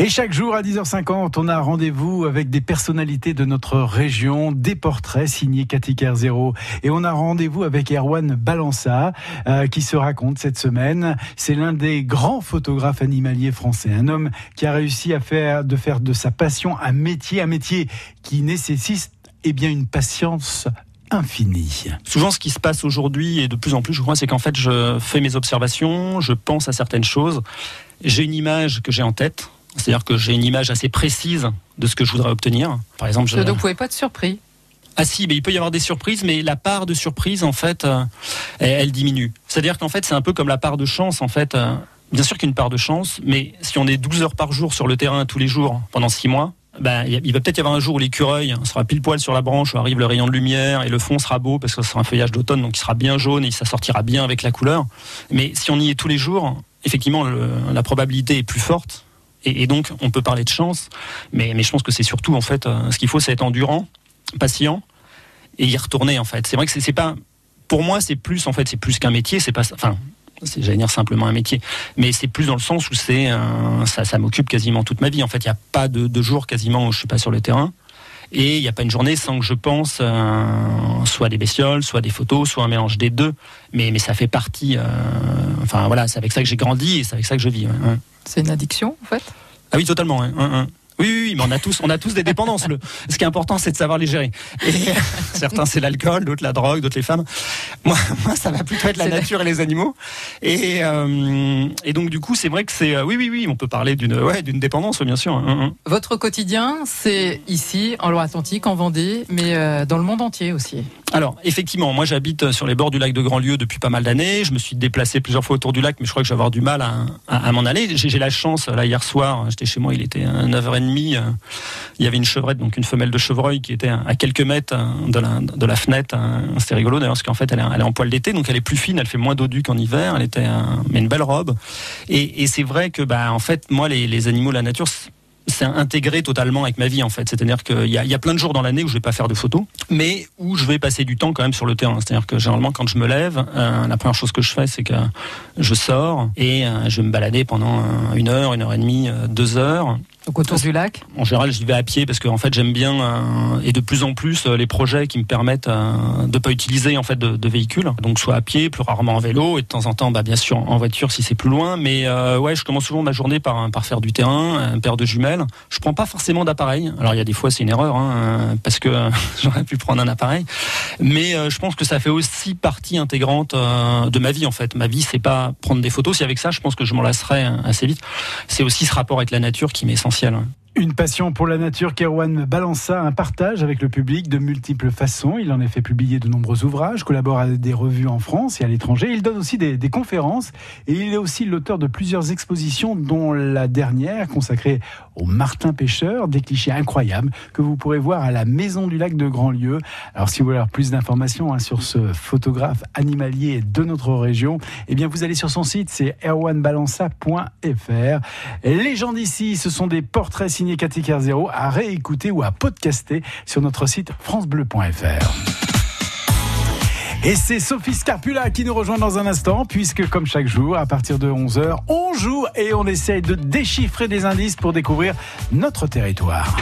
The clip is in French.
Et chaque jour à 10h50, on a rendez-vous avec des personnalités de notre région, des portraits signés Cathy Zéro. Et on a rendez-vous avec Erwan Balança, euh, qui se raconte cette semaine. C'est l'un des grands photographes animaliers français. Un homme qui a réussi à faire, de faire de sa passion un métier, un métier qui nécessite eh bien, une patience infinie. Souvent, ce qui se passe aujourd'hui, et de plus en plus, je crois, c'est qu'en fait, je fais mes observations, je pense à certaines choses, j'ai une image que j'ai en tête, c'est-à-dire que j'ai une image assez précise de ce que je voudrais obtenir. Par exemple, je... Donc, vous ne pouvez pas être surpris ah si, mais il peut y avoir des surprises, mais la part de surprise, en fait, euh, elle, diminue. C'est-à-dire qu'en fait, c'est un peu comme la part de chance, en fait. Euh, bien sûr qu'une part de chance, mais si on est 12 heures par jour sur le terrain tous les jours pendant 6 mois, ben, il va peut-être y avoir un jour où l'écureuil sera pile poil sur la branche, où arrive le rayon de lumière et le fond sera beau parce que ce sera un feuillage d'automne, donc il sera bien jaune et ça sortira bien avec la couleur. Mais si on y est tous les jours, effectivement, la probabilité est plus forte et, donc on peut parler de chance, mais, je pense que c'est surtout en fait euh, ce qu'il faut, c'est être endurant, patient et y retourner en fait. C'est vrai que c'est pas, pour moi, c'est plus en fait, c'est plus qu'un métier, c'est pas, enfin, j'allais dire simplement un métier, mais c'est plus dans le sens où c'est ça, m'occupe quasiment toute ma vie. En fait, il n'y a pas de, jour quasiment où je suis pas sur le terrain. Et il n'y a pas une journée sans que je pense euh, soit des bestioles, soit des photos, soit un mélange des deux. Mais, mais ça fait partie. Euh, enfin voilà, c'est avec ça que j'ai grandi et c'est avec ça que je vis. C'est une addiction en fait? Ah oui, totalement. Oui, oui, mais on a tous, on a tous des dépendances. Le, ce qui est important, c'est de savoir les gérer. Et certains, c'est l'alcool, d'autres la drogue, d'autres les femmes. Moi, moi, ça va plutôt être la nature et les animaux. Et, euh, et donc, du coup, c'est vrai que c'est, euh, oui, oui, oui, on peut parler d'une, ouais, d'une dépendance, bien sûr. Hein, hein, hein. Votre quotidien, c'est ici, en Loire-Atlantique, en Vendée, mais euh, dans le monde entier aussi. Alors, effectivement, moi j'habite sur les bords du lac de Grandlieu depuis pas mal d'années. Je me suis déplacé plusieurs fois autour du lac, mais je crois que je vais avoir du mal à, à, m'en aller. J'ai la chance, là, hier soir, j'étais chez moi, il était 9h30. Euh, il y avait une chevrette, donc une femelle de chevreuil qui était à quelques mètres euh, de la, de la fenêtre. Euh, c'était rigolo d'ailleurs, parce qu'en fait, elle est, elle est en poil d'été, donc elle est plus fine, elle fait moins dodu qu'en hiver. Elle était, mais une belle robe. Et, et c'est vrai que, bah, en fait, moi, les, les animaux la nature, c'est intégré totalement avec ma vie en fait. C'est-à-dire qu'il y, a, plein de jours dans l'année où je vais pas faire de photos, mais où je vais passer du temps quand même sur le terrain. C'est-à-dire que généralement quand je me lève, euh, la première chose que je fais, c'est que je sors et euh, je vais me balader pendant euh, une heure, une heure et demie, deux heures autour du lac En général, j'y vais à pied parce que fait, j'aime bien euh, et de plus en plus euh, les projets qui me permettent euh, de pas utiliser en fait de, de, véhicules. Donc soit à pied, plus rarement en vélo et de temps en temps, bah, bien sûr en voiture si c'est plus loin. Mais ouais, je commence souvent ma journée par par faire du terrain, un paire de jumelles. Je prends pas forcément d'appareil. Alors il y a des fois c'est une erreur hein, parce que j'aurais pu prendre un appareil. Mais je pense que ça fait aussi partie intégrante de ma vie en fait. Ma vie c'est pas prendre des photos. Si avec ça, je pense que je m'en lasserai assez vite. C'est aussi ce rapport avec la nature qui m'est essentiel essentiel une passion pour la nature qu'Erwan Balança, un partage avec le public de multiples façons. Il en a fait publier de nombreux ouvrages, collabore à des revues en France et à l'étranger. Il donne aussi des, conférences et il est aussi l'auteur de plusieurs expositions, dont la dernière consacrée au Martin Pêcheur, des clichés incroyables que vous pourrez voir à la Maison du Lac de Grandlieu. Alors si vous voulez avoir plus d'informations hein, sur ce photographe animalier de notre région, eh bien vous allez sur son site, c'est erwanbalança.fr. Les gens d'ici, ce sont des portraits signés Cathy à réécouter ou à podcaster sur notre site francebleu.fr. Et c'est Sophie Scarpula qui nous rejoint dans un instant, puisque comme chaque jour, à partir de 11h, on joue et on essaye de déchiffrer des indices pour découvrir notre territoire.